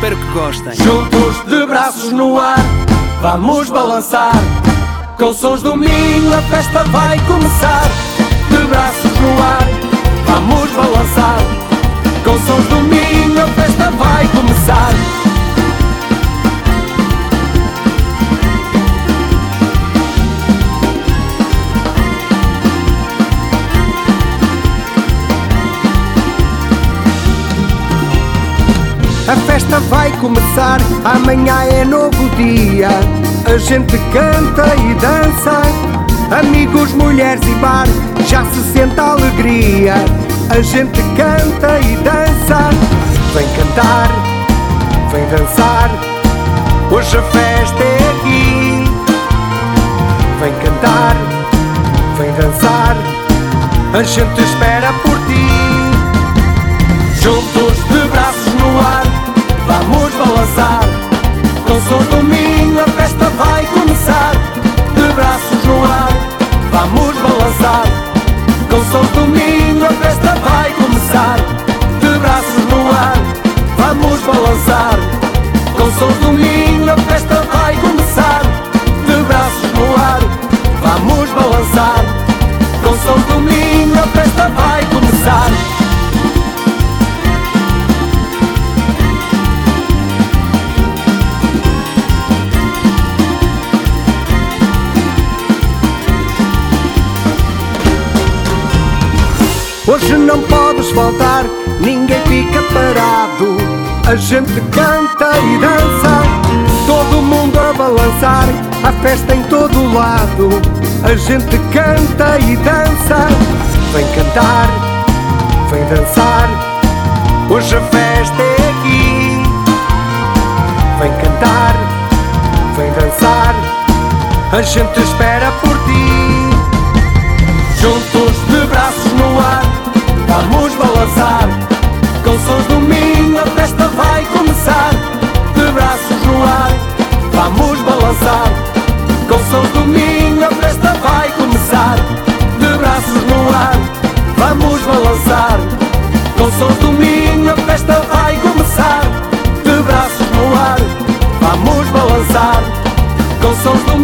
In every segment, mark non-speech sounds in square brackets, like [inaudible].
espero que gostem. Juntos de braços no ar, vamos balançar. Com sons do Minho a festa vai começar. De braços no ar, vamos balançar. Com sons do Minho a festa vai começar. A festa vai começar, amanhã é novo dia. A gente canta e dança, amigos, mulheres e bar, já se sente a alegria. A gente canta e dança, vem cantar, vem dançar. Hoje a festa é aqui. Vem cantar, vem dançar, a gente espera gente canta e dança, todo mundo a balançar, a festa em todo lado. A gente canta e dança, vem cantar, vem dançar. Hoje a festa é aqui. Vem cantar, vem dançar, a gente espera por ti. Juntos de braços no ar, vamos balançar. Com sons do Minho a festa vamos balançar. Com sons do Minho a festa vai começar. De braços no ar, vamos balançar. Com sons do Minho a festa vai começar. De braços no ar, vamos balançar. Com sons do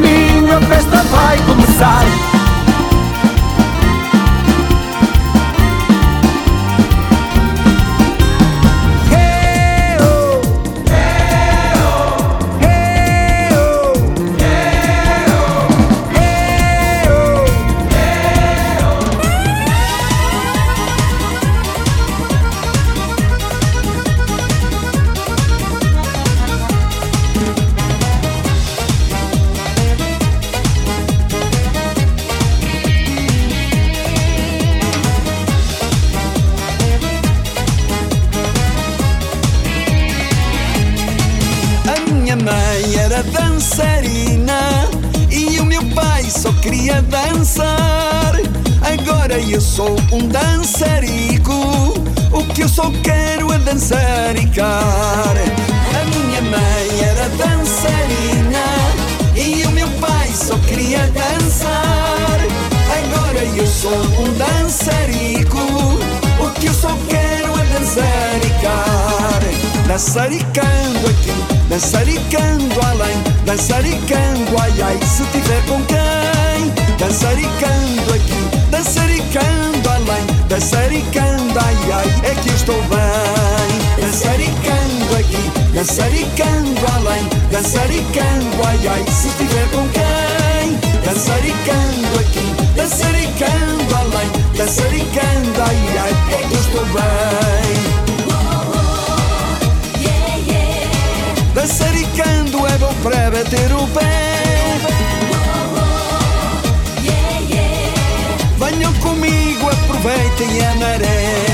Dançaricando aqui, dançaricando além, dançaricando ai ai, se tiver com quem. Dançaricando aqui, dançaricando além, dançaricando ai ai, é que eu estou bem. Dançaricando aqui, dançaricando além, dançaricando ai ai, se tiver com quem. Dançaricando aqui, dançaricando além, dançaricando ai ai, é que eu estou bem. Mandaricando é bom para bater o pé. Venham comigo, aproveitem a maré.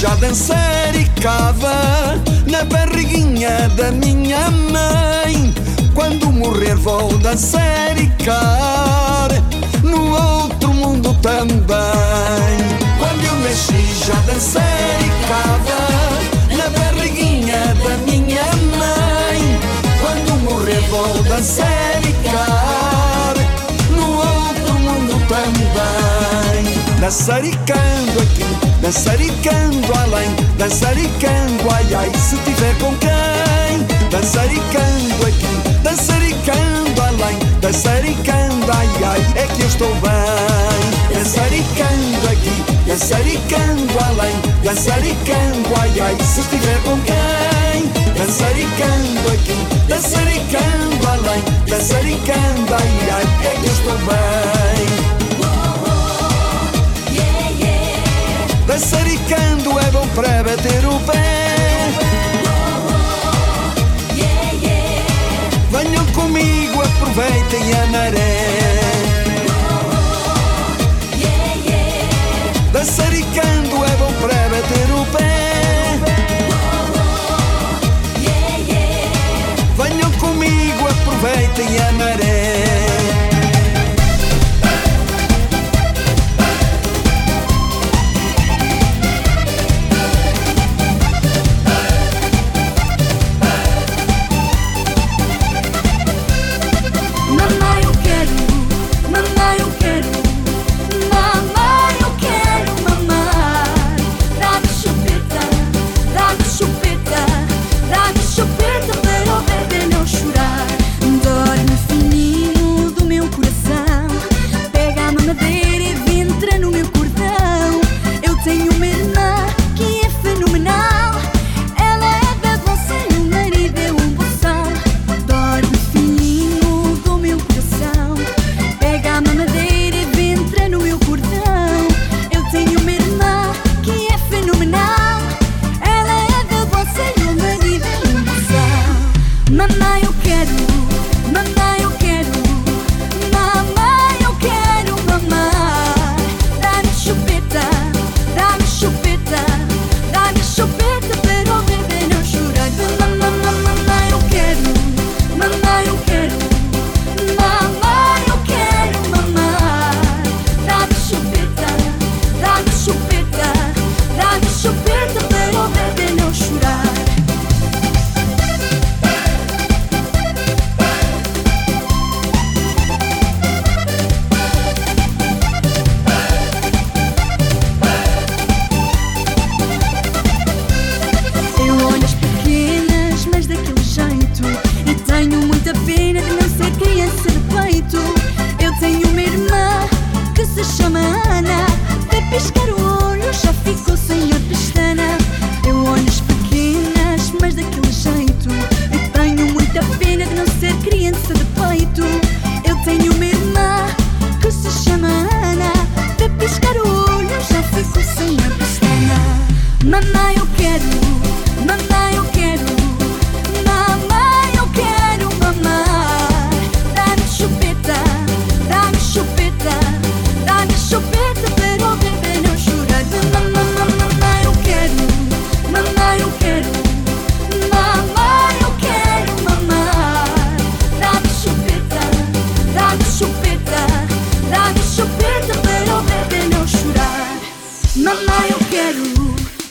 já dançaricava na barriguinha da minha mãe. Quando morrer vou dançaricar no outro mundo também. Quando eu nasci já dançaricava na barriguinha da minha mãe. Quando morrer vou dançaricar. Dançaricando aqui, dançaricando além, dançaricando ai ai, se tiver com quem. Dançaricando aqui, dançaricando além, dançaricando ai ai, é que eu estou bem. Dançaricando aqui, dançaricando além, dançaricando ai ai, se tiver com quem. Dançaricando aqui, dançaricando além, dançaricando ai ai, é que eu estou bem. Passaricando é bom para bater o pé. Venham comigo, aproveitem a maré. Oh, Passaricando é bom para bater o pé. Venham comigo, aproveitem a maré.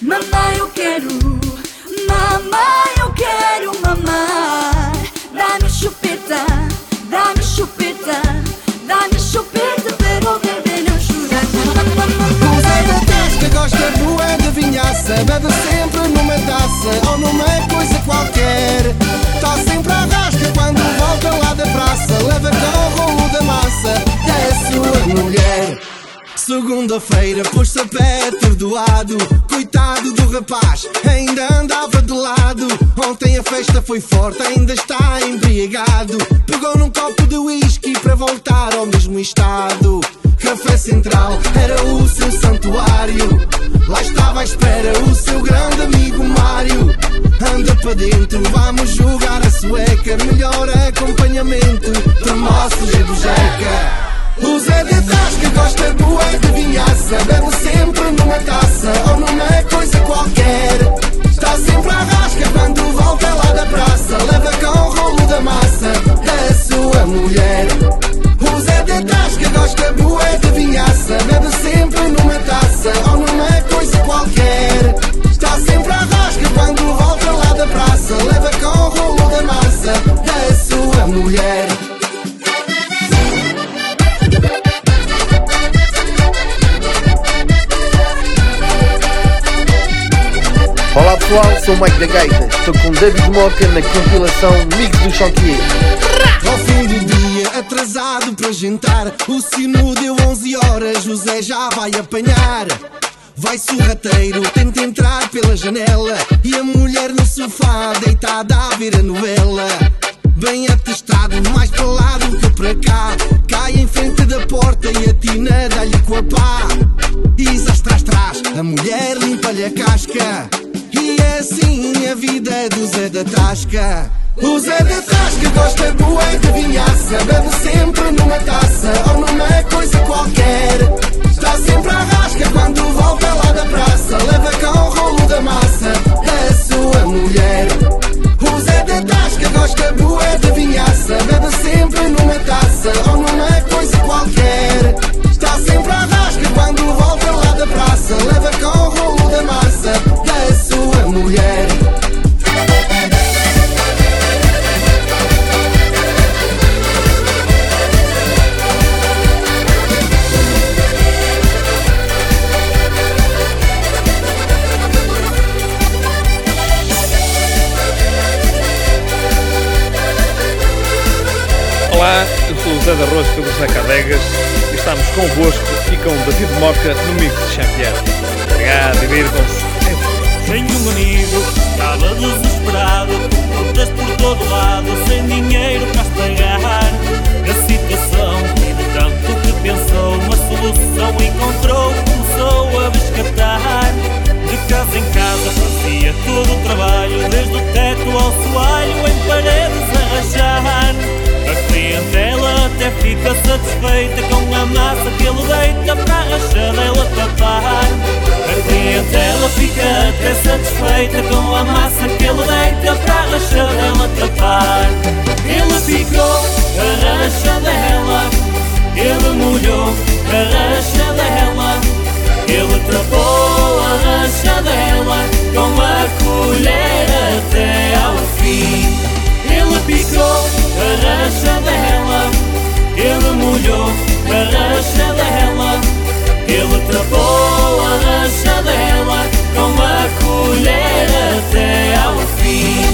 Mamãe, eu quero, mamãe, eu quero mamar. Dá-me chupeta, dá-me chupeta, dá-me chupeta para o bebê não chorar. Os adultos que gosta de rué de vinhaça bebe sempre numa taça ou numa coisa Segunda-feira pôs-se a pé atordoado. Coitado do rapaz, ainda andava de lado. Ontem a festa foi forte, ainda está embriagado. Pegou num copo de whisky para voltar ao mesmo estado. Café Central era o seu santuário. Lá estava à espera o seu grande amigo Mário. Anda para dentro, vamos jogar a sueca. Melhor acompanhamento de nosso Zé do Jeca o Zé Tasca gosta boa de vinhaça. Bebe sempre numa taça ou numa coisa qualquer. Está sempre à rasca quando volta lá da praça. Leva com o rolo da massa a sua mulher. O Zé Tasca gosta boa de vinhaça. Bebe sempre numa taça ou numa coisa qualquer. Está sempre à rasca quando volta lá da praça. Leva com o rolo da massa a sua mulher Olá pessoal, sou o Mike da Gaita. Estou com David Moca na compilação Mix do Chantier. Ao fim do dia, atrasado para jantar O sino deu 11 horas, José já vai apanhar. Vai sorrateiro, tenta entrar pela janela E a mulher no sofá, deitada a ver a novela. Bem atestado, mais para lá do que para cá. Cai em frente da porta e a tina dá-lhe com a pá. Zás tras tras, a mulher limpa-lhe a casca a vida do Zé da Tasca. O Zé da Tasca gosta boa de vinhaça Bebe sempre numa taça ou numa coisa qualquer. Está sempre à rasca quando volta lá da praça Leva com o rolo da massa a sua mulher. O Zé da Tasca gosta de vinhaça eu sou o Zé da Rosca do Zé Cadegas e estamos convosco e com David Moca no Mix de Champion. Obrigado, divirtam-se. Tenho um amigo estava desesperado Contas por todo lado, sem dinheiro para pagar A situação e de tanto que pensou Uma solução encontrou, começou a descartar De casa em casa fazia todo o trabalho Desde o teto ao soalho, em paredes a rachar. A clientela até fica satisfeita Com a massa que ele deita para a rachadela tapar. A clientela fica até satisfeita Com a massa que ele deita para a rachadela tapar. Ele picou a rachadela Ele molhou a rachadela Ele trapou a rachadela Com a colher até ao fim. Ele picou a rachadela Ele molhou a rachadela Ele trapou a rachadela Com a colher até ao fim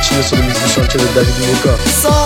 du chantier de David Moka. Sol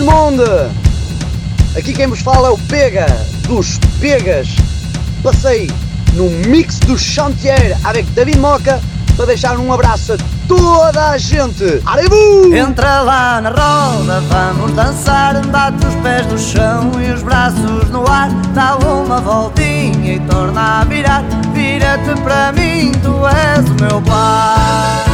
todo mundo! Aqui quem vos fala é o Pega, dos Pegas. Passei no mix do Chantier avec David Moca para deixar um abraço a toda a gente. Arebu! Entra lá na roda, vamos dançar Bate os pés no chão e os braços no ar Dá uma voltinha e torna a virar Vira-te para mim, tu és o meu pai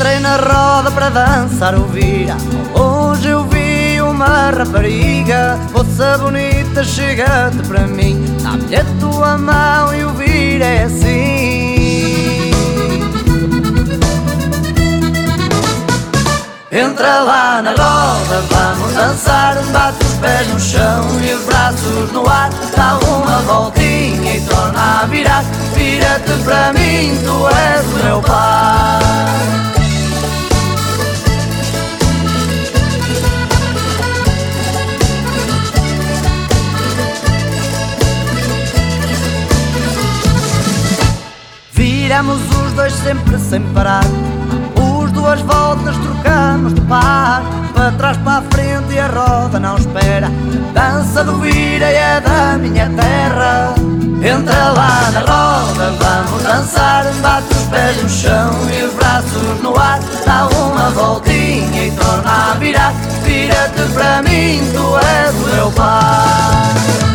Entrei na roda para dançar o vira. Hoje eu vi uma rapariga Moça bonita, chega-te para mim. Dá-me a tua mão e o vira é assim. Entra lá na roda, vamos dançar. Bate os pés no chão e os braços no ar. Dá uma voltinha e torna a virar. Vira-te para mim, tu és o meu pai Viramos os dois sempre sem parar. Os duas voltas trocamos de par. Para trás, para a frente e a roda não espera. Dança do vira e é da minha terra. Entra lá na roda, vamos dançar. Bate os pés no chão e os braços no ar. Dá uma voltinha e torna a virar. Vira-te para mim, tu és o meu pai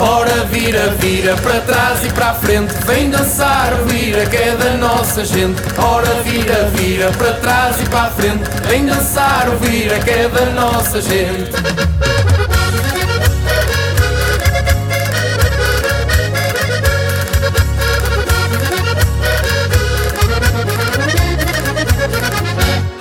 Ora vira, vira para trás e para a frente Vem dançar, vira que é da nossa gente. Ora vira, vira para trás e para a frente Vem dançar, vira que é da nossa gente.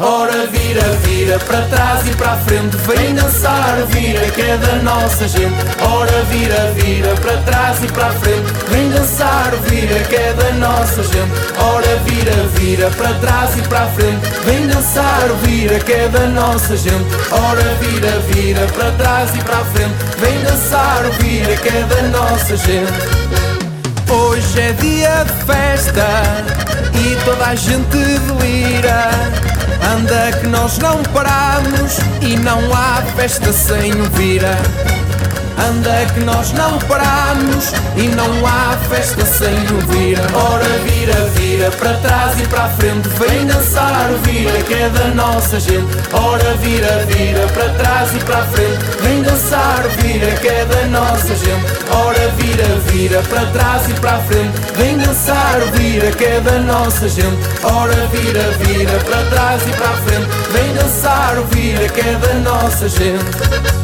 Ora vira, vira para trás e para a frente Vem dançar, vira que é da nossa gente. Ora vira, vira para trás e para a frente. Vem dançar vira que é da nossa gente. Ora vira, vira para trás e para a frente. Vem dançar vira que é da nossa gente. Ora vira, vira para trás e para a frente. Vem dançar vira que é da nossa gente. Hoje é dia de festa e toda a gente delira. Anda que nós não paramos e não há festa sem o vira. Anda que nós não paramos e não há festa sem o vira. Ora vira, vira para trás e para a frente, vem dançar vira que é da nossa gente. Ora vira, vira para trás e para a frente, vem dançar vira que é da nossa gente. Ora vira, vira para trás e para a frente, vem dançar vira que é da nossa gente. Ora vira, vira para trás e para a frente, vem dançar vira que é da nossa gente.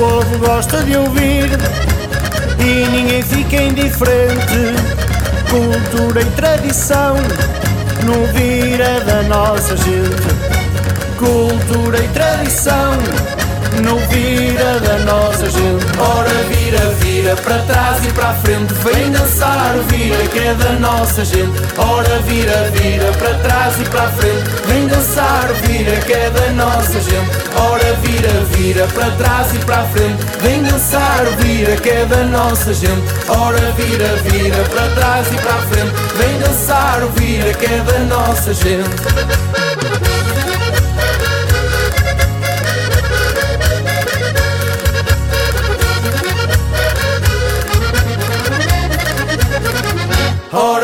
Povo gosta de ouvir e ninguém fica indiferente. Cultura e tradição no vira da nossa gente. Cultura e tradição no vira da nossa gente. Ora vira, vira para trás e para a frente, vem dançar o vira que é da nossa gente. Ora vira, vira para trás e para a frente, vem dançar o vira que é da nossa gente. Ora vira, vira para trás e para a frente, vem dançar o vira que é da nossa gente. Ora vira, vira para trás e para a frente, vem dançar o vira que é da nossa gente.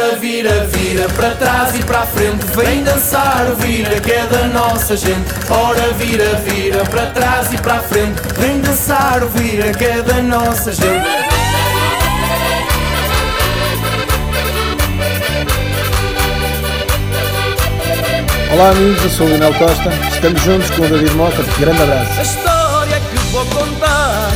Ora vira, vira para trás e para a frente Vem dançar o vira que é da nossa gente Ora vira, vira para trás e para a frente Vem dançar o vira que é da nossa gente Olá amigos, eu sou o Lionel Costa, estamos juntos com o David Mota, grande abraço. A história que vou contar,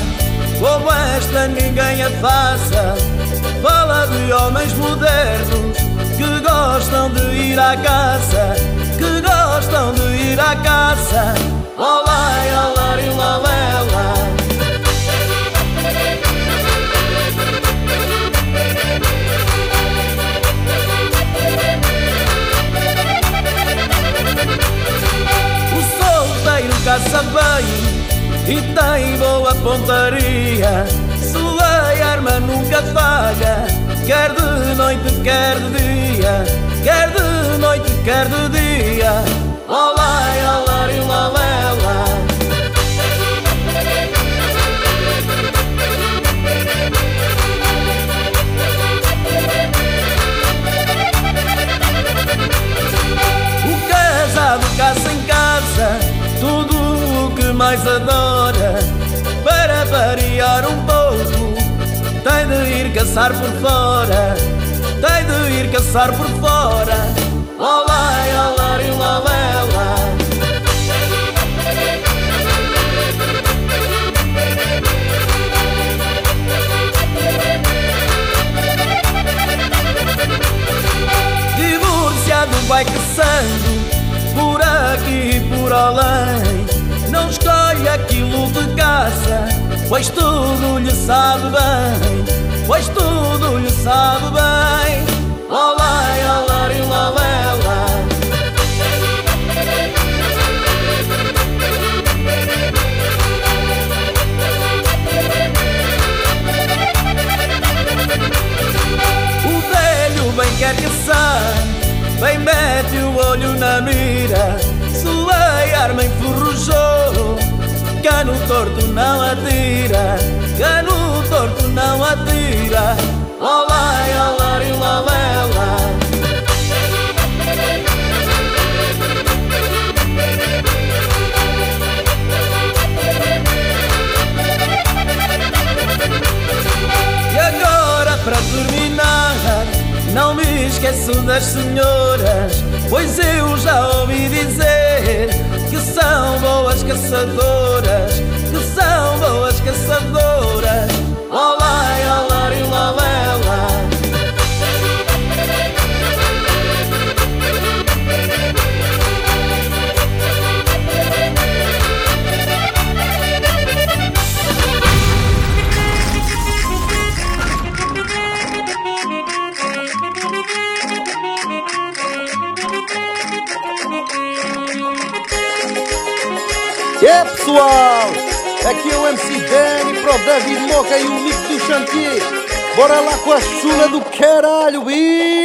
como esta ninguém a faça. Fala de homens modernos que gostam de ir à caça, que gostam de ir à caça. Olá, olá, lá, lá. O solteiro caça bem e tem boa pontaria. Arma nunca falha, quer de noite, quer de dia, quer de noite, quer de dia. Olá, olá, lá, lá, lá. O casado caça em casa tudo o que mais adora. Caçar por fora. Tem de ir caçar por fora. Esqueço das senhoras Pois eu já ouvi dizer Que são boas caçadoras pessoal? Aqui é o MC Danny, Pro David Moca e o Nick do Chantier. Bora lá com a chula do caralho, bicho!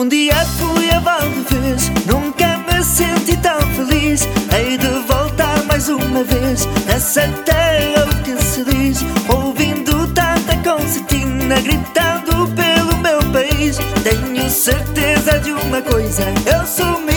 Um dia fui a Valdevez, nunca me senti tão feliz. Hei de voltar mais uma vez, nessa terra o que se diz. Ouvindo tanta concertina, gritando pelo meu país. Tenho certeza de uma coisa, eu sou.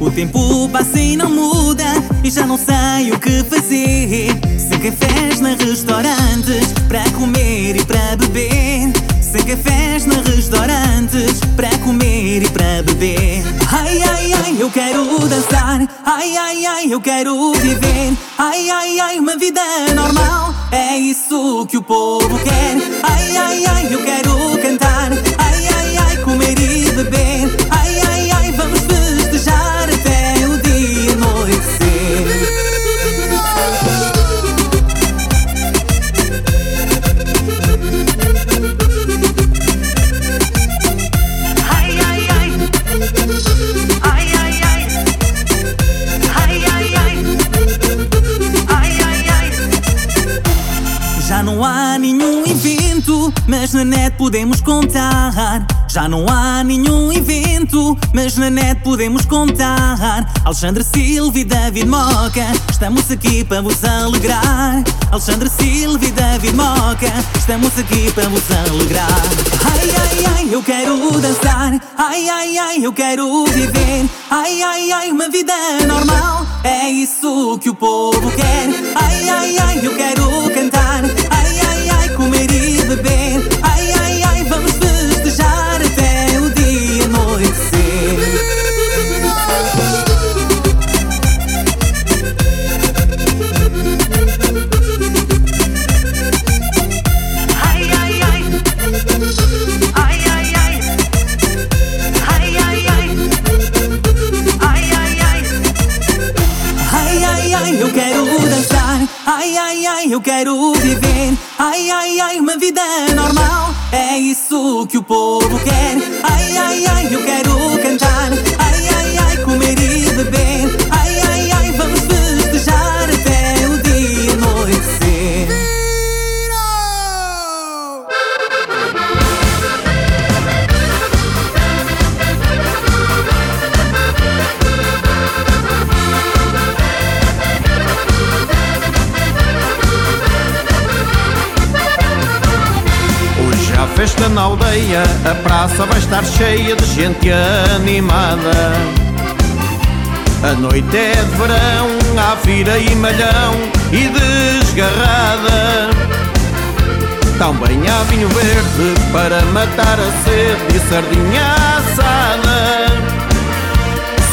O tempo passa e não muda e já não sei o que fazer. Sem cafés na restaurantes para comer e para beber. Sem cafés na restaurantes para comer e para beber. Ai ai ai, eu quero dançar. Ai ai ai, eu quero viver. Ai ai ai, uma vida normal. É isso que o povo quer. Ai ai ai, eu quero cantar. Mas na net podemos contar. Já não há nenhum evento, mas na net podemos contar. Alexandre Silva e David Moca, estamos aqui para vos alegrar. Alexandre Silva e David Moca, estamos aqui para vos alegrar. Ai, ai, ai, eu quero dançar. Ai, ai, ai, eu quero viver. Ai, ai, ai, uma vida normal. É isso que o povo quer. Ai, ai, ai, eu quero eu quero viver. Ai, ai, ai, uma vida normal. É isso que o povo quer. Ai, ai, ai, eu quero praça vai estar cheia de gente animada. A noite é de verão, há vira e malhão e desgarrada. Também há vinho verde para matar a sede e sardinha assada.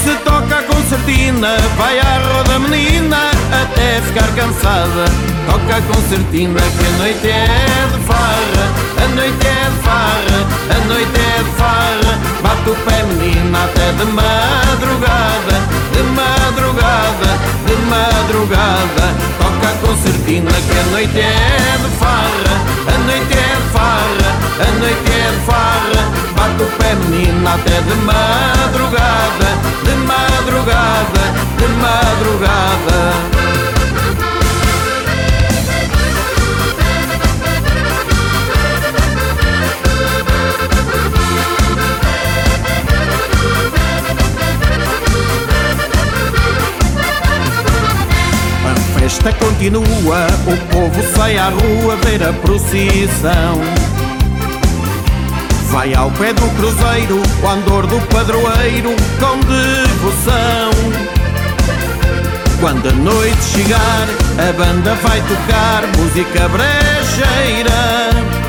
Se toca a concertina, vai à roda menina até ficar cansada. Toca a concertina que a noite é de farra, a noite é de farra, a noite é de farra. Bate o pé menina até de madrugada, de madrugada, de madrugada. Toca a concertina que a noite é de farra, a noite é de farra, a noite é de farra. Bate o pé menina até de madrugada, de madrugada, de madrugada. A festa continua, o povo sai à rua ver a procissão. Vai ao pé do cruzeiro, o andor do padroeiro com devoção. Quando a noite chegar, a banda vai tocar música brejeira.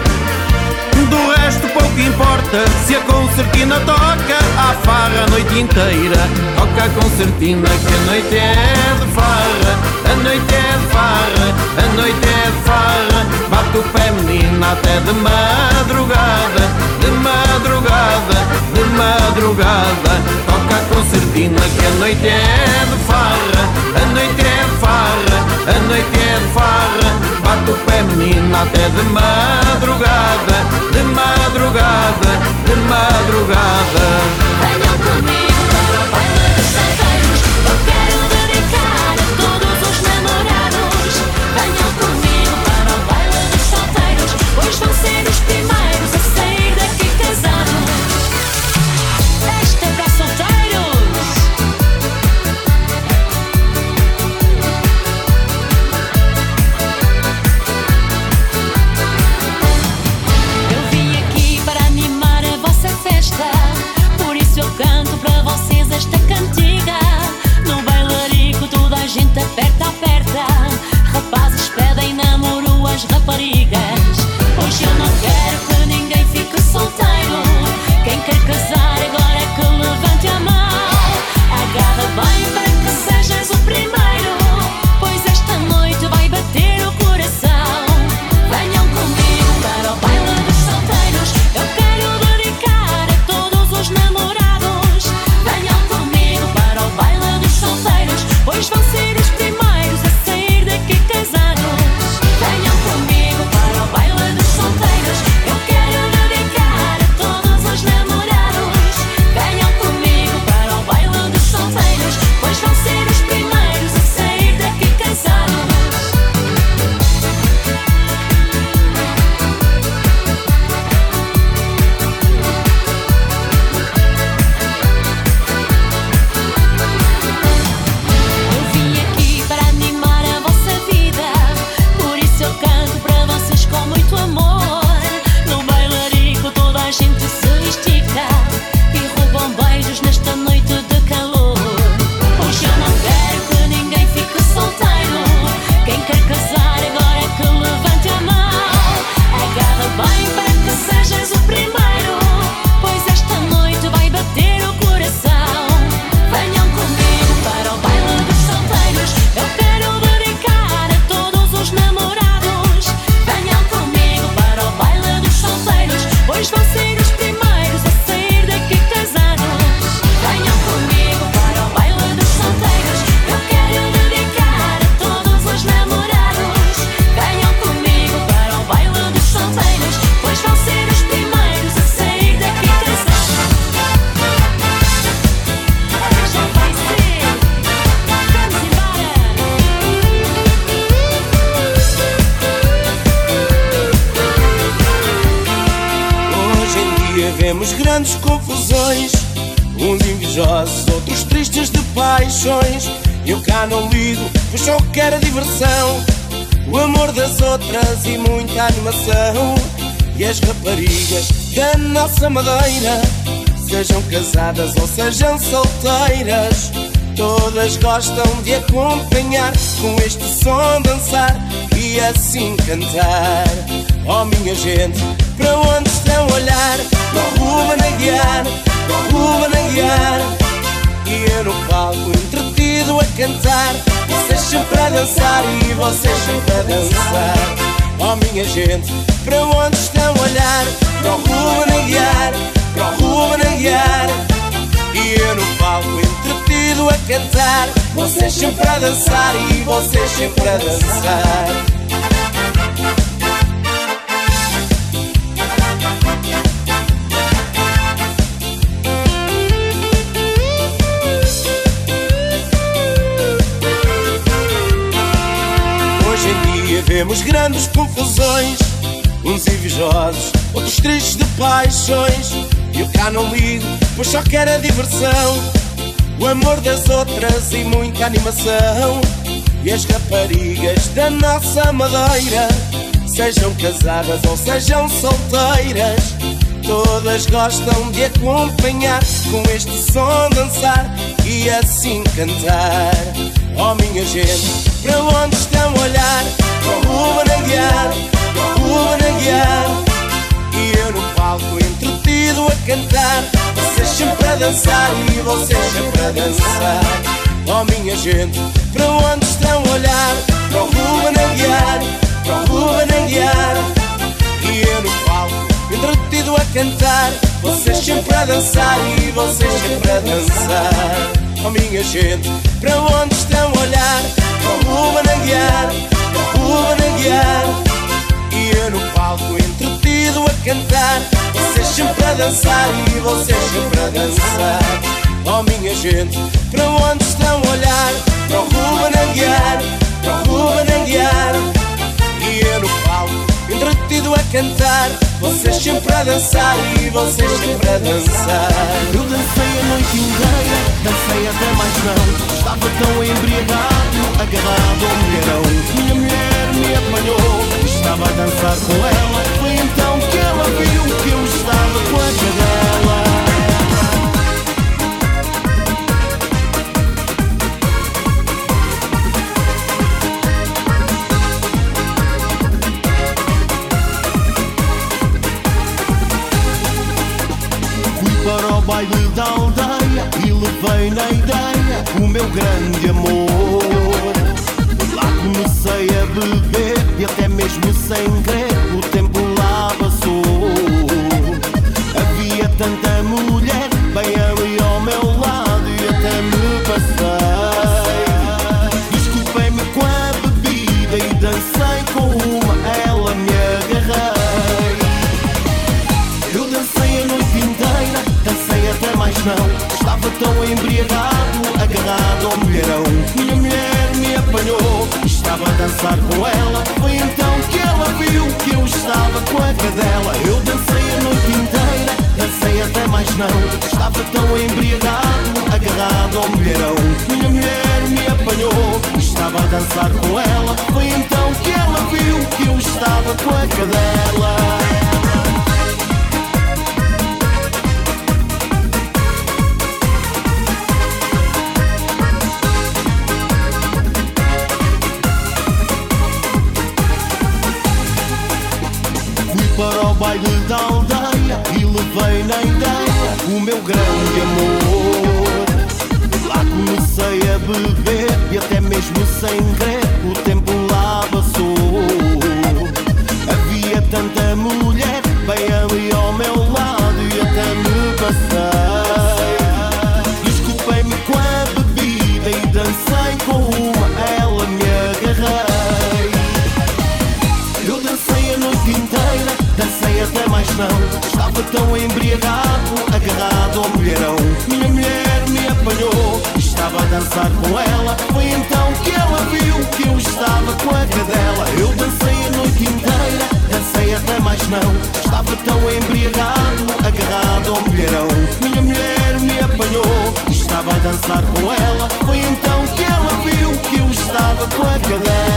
Resto pouco importa, se a concertina toca, há farra a noite inteira. Toca a concertina que a noite é de farra, a noite é de farra, a noite é de farra. Bate o pé menina até de madrugada, de madrugada, de madrugada. Toca a concertina que a noite é de farra, a noite é de farra, a noite é de farra. Bate o pé menina até de madrugada, de madrugada, de madrugada. As raparigas. Gostam de acompanhar com este som dançar e assim cantar. Oh minha gente, para onde estão a olhar? O Ruben a guiar, para o Ruben a guiar. E eu no palco entretido a cantar Vocês sempre a dançar e vocês sempre a dançar Oh minha gente, para onde estão a olhar? O Ruben Vocês sempre a dançar e vocês sempre a dançar. Hoje em dia vemos grandes confusões. Uns invejosos, outros tristes de paixões. E eu cá não ligo, pois só quero a diversão O amor das outras e muita animação. E as raparigas da nossa madeira Sejam casadas ou sejam solteiras Todas gostam de acompanhar Com este som dançar e assim cantar. Oh minha gente, para onde estão a olhar? O para o guiar E eu no palco entretido a cantar. Vocês sempre a dançar e vocês sempre a dançar. Oh minha gente, para onde estão a olhar? Para o Ruben guiar, para o Ruben guiar E eu no palco entretido a cantar. Vocês sempre a dançar e vocês sempre a dançar. Oh minha gente, para onde estão a olhar? Para o Ruben guiar, para o Ruben guiar E eu no palco entretido a cantar. Vocês sempre a dançar e vocês sempre a dançar. Oh minha gente, para onde estão a olhar? Para o Ruben a guiar, para o Ruben a guiar E eu no palco entretido a cantar. Vocês sempre a dançar e vocês sempre a dançar. Eu dancei a noite inteira, dancei até mais não. Estava tão embriagado, agarrado ao mulherão. Minha mulher me apanhou, estava a dançar com ela viu que eu estava com a cadela. Fui para o baile da aldeia e levei na ideia dançar com ela. Foi então que ela viu que eu estava com a cadela. Eu dancei a noite inteira, dancei até mais não. Estava tão embriagado, agarrado ao mulherão. Minha mulher me apanhou, estava a dançar com ela. Foi então que ela viu que eu estava com a cadela. Baile da aldeia e levei na ideia o meu grande amor. Lá comecei a beber e até mesmo sem querer o tempo lá passou. Havia tanta mulher bem ali ao meu lado e até me não. Estava tão embriagado, agarrado ao mulherão. Minha mulher me apanhou, estava a dançar com ela. Foi então que ela viu que eu estava com a cadela. Eu dancei a noite inteira, dancei até mais não. Estava tão embriagado, agarrado ao mulherão. Minha mulher me apanhou, estava a dançar com ela. Foi então que ela viu que eu estava com a cadela.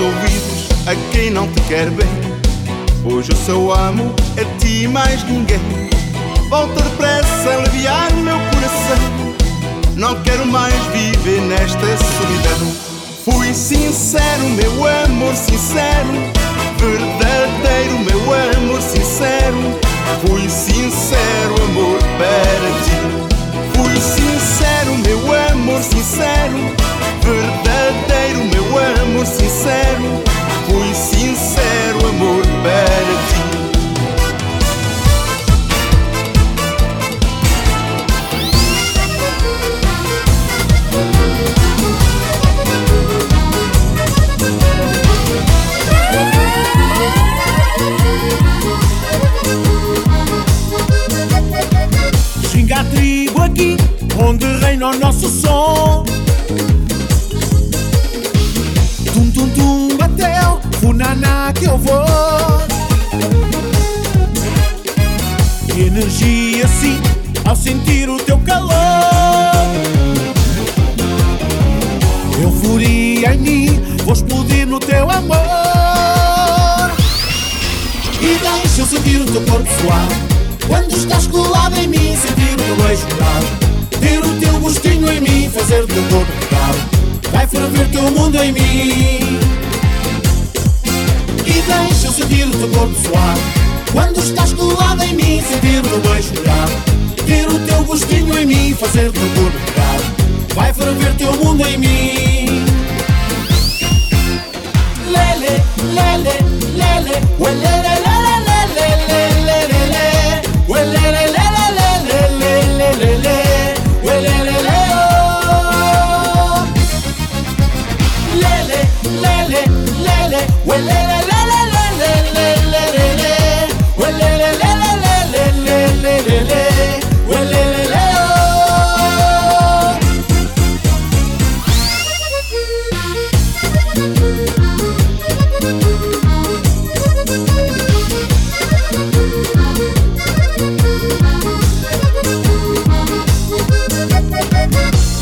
Ouvidos a quem não te quer bem. Hoje eu só amo a ti e mais ninguém. Volta depressa aliviar meu coração. Não quero mais viver nesta solidão. Fui sincero, meu amor sincero. Verdadeiro, meu amor sincero. Fui sincero, amor para ti. Fui sincero, meu amor sincero Verdadeiro, meu amor sincero. Fui sincero, amor para ti onde reina o nosso som. Tum tum tum bateu, funaná que eu vou. Energia sim, ao sentir o teu calor. Euforia em mim, vou explodir no teu amor. E deixa eu sentir o teu corpo suar. Quando estás colado em mim, sentir o teu beijo. Ter o teu gostinho em mim, fazer do teu corpo pecado. Vai ferver teu mundo em mim. E deixa eu sentir o teu corpo suar. Quando estás colado em mim, sentir o teu beijo molhado. Ter o teu gostinho em mim, fazer do teu corpo pecado. Vai ferver teu mundo em mim. Lele, lele, lele, ué, lele, lele,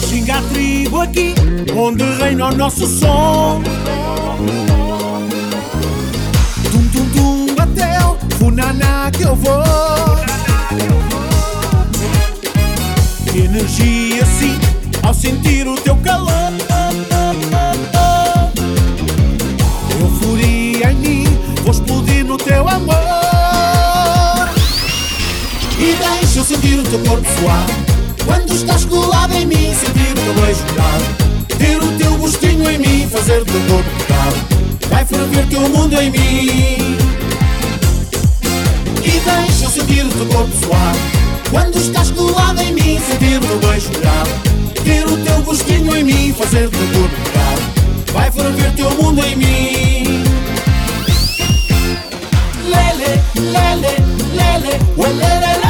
Xinga aqui, onde reina o nosso som. Energia sim, ao sentir o teu calor. Euforia em mim, vou explodir no teu amor. E deixa eu sentir o teu corpo suar. Quando estás colado em mim, sentir o teu beijo molhado. Ter o teu gostinho em mim, fazer do teu corpo pecado. Vai ferver teu mundo em mim. E deixa eu sentir o teu corpo suar. Quando estás colado em mim, sentir o teu beijo molhado. Ter o teu gostinho em mim, fazer do teu corpo pecado. Vai ferver teu mundo em mim. Lele, lele, lele, lele, lele, lele,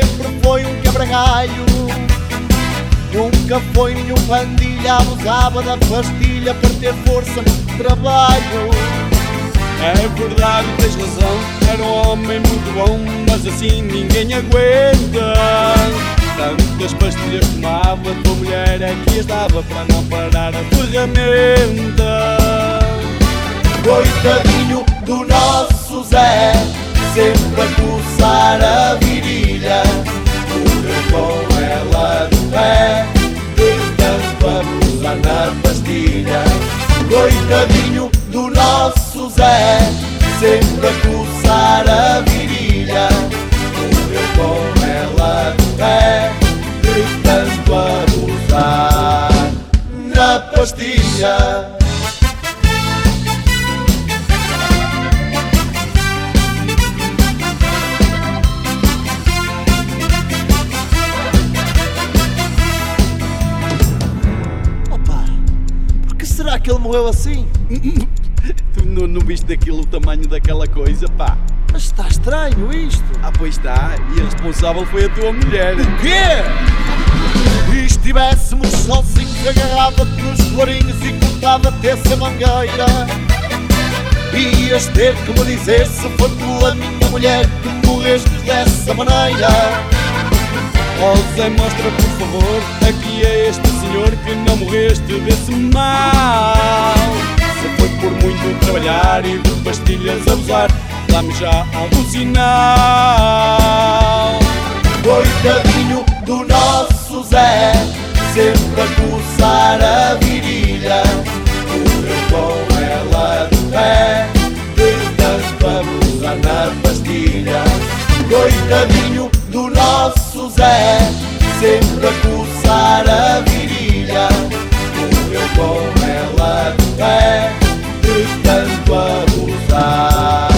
sempre foi um quebra-galho. Nunca foi nenhum pandilha, abusava da pastilha para ter força no trabalho. É verdade, tens razão. Era um homem muito bom, mas assim ninguém aguenta. Tantas pastilhas tomava, tua mulher é que as dava para não parar a ferramenta. Coitadinho do nosso Zé, sempre a coçar a virilha. Morreu com ela no pé, de tanto abusar na pastilha. Coitadinho do nosso Zé, sempre a coçar a virilha. Morreu com ela no pé, de tanto abusar na pastilha. Que ele morreu assim? [laughs] Tu não, não viste aquilo, o tamanho daquela coisa, pá? Mas está estranho isto. Ah, pois está. E a responsável foi a tua mulher. O quê? E estivéssemos sozinhos agarrada nos florinhos e cortada até a mangueira Ias ter que me dizer se foi tu a minha mulher que morreste dessa maneira Oh Zé, mostra por favor Aqui é este senhor que não morreste desse mal. Se foi por muito trabalhar e de pastilhas abusar Dá-me já algum sinal. Coitadinho do nosso Zé Sempre a coçar a virilha. Correu com ela é do pé De vamos na pastilha. Coitadinho do nosso Zé, sempre a coçar a virilha, o meu com ela pé de tanto abusar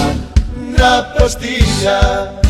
na pastilha.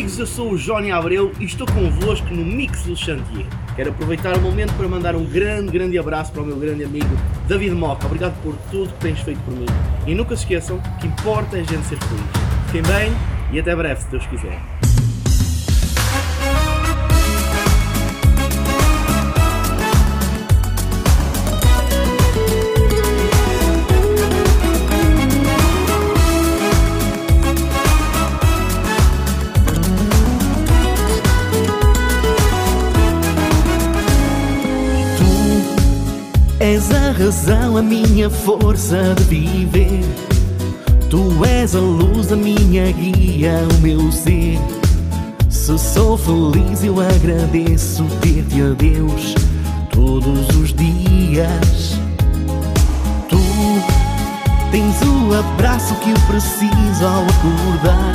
amigos, eu sou o Johnny Abreu e estou convosco no Mix do Chantier. Quero aproveitar o momento para mandar um grande, grande abraço para o meu grande amigo David Moca. Obrigado por tudo que tens feito por mim. E nunca se esqueçam que importa é a gente ser feliz. Fiquem bem e até breve, se Deus quiser. És a razão, a minha força de viver. Tu és a luz, a minha guia, o meu ser. Se sou feliz, eu agradeço ter-te a Deus todos os dias. Tu tens o abraço que eu preciso ao acordar.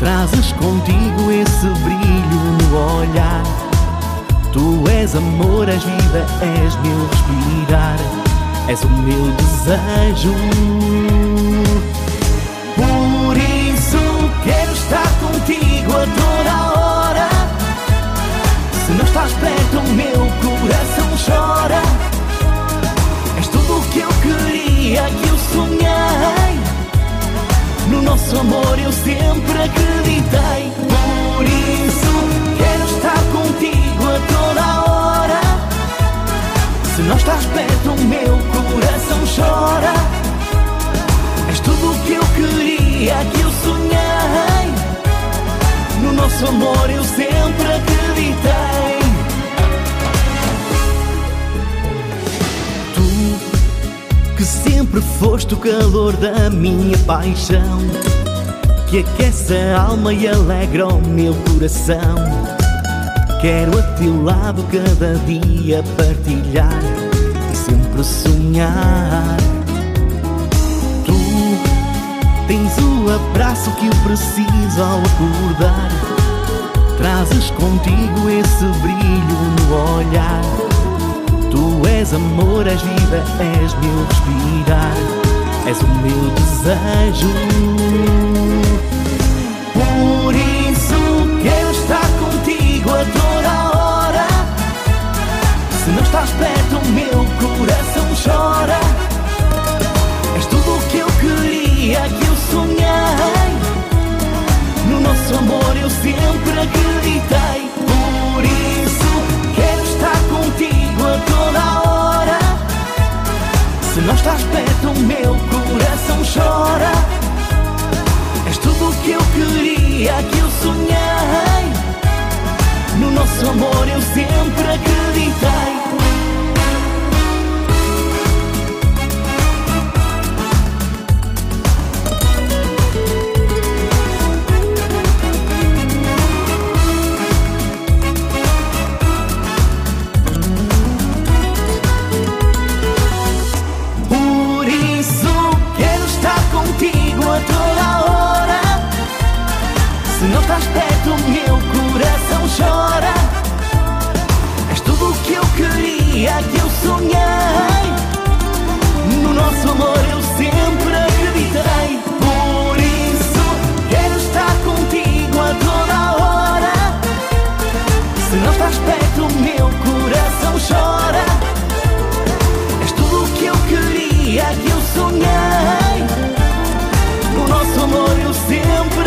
Trazes contigo esse brilho no olhar Tu és amor, és vida, és meu respirar. És o meu desejo. Por isso quero estar contigo a toda hora. Se não estás perto, o meu coração chora. És tudo o que eu queria, que eu sonhei. No nosso amor eu sempre acreditei. Por isso quero estar contigo Se não estás perto, o meu coração chora. És tudo o que eu queria, que eu sonhei. No nosso amor eu sempre acreditei. Tu que sempre foste o calor da minha paixão, que aquece a alma e alegra o meu coração. Quero a teu lado cada dia partilhar e sempre sonhar. Tu tens o abraço que eu preciso ao acordar. Trazes contigo esse brilho no olhar. Tu és amor, és vida, és meu respirar, és o meu desejo. Nosso amor eu sempre acreditei. Por isso quero estar contigo a toda hora. Se não estás perto, o meu coração chora. És tudo o que eu queria, que eu sonhei. No nosso amor eu sempre acreditei. estás perto, meu coração chora. És tudo o que eu queria, que eu sonhei. No nosso amor eu sempre acreditei. Por isso quero estar contigo a toda hora. Se não estás perto, meu coração chora. És tudo o que eu queria, que eu sonhei. No nosso amor eu sempre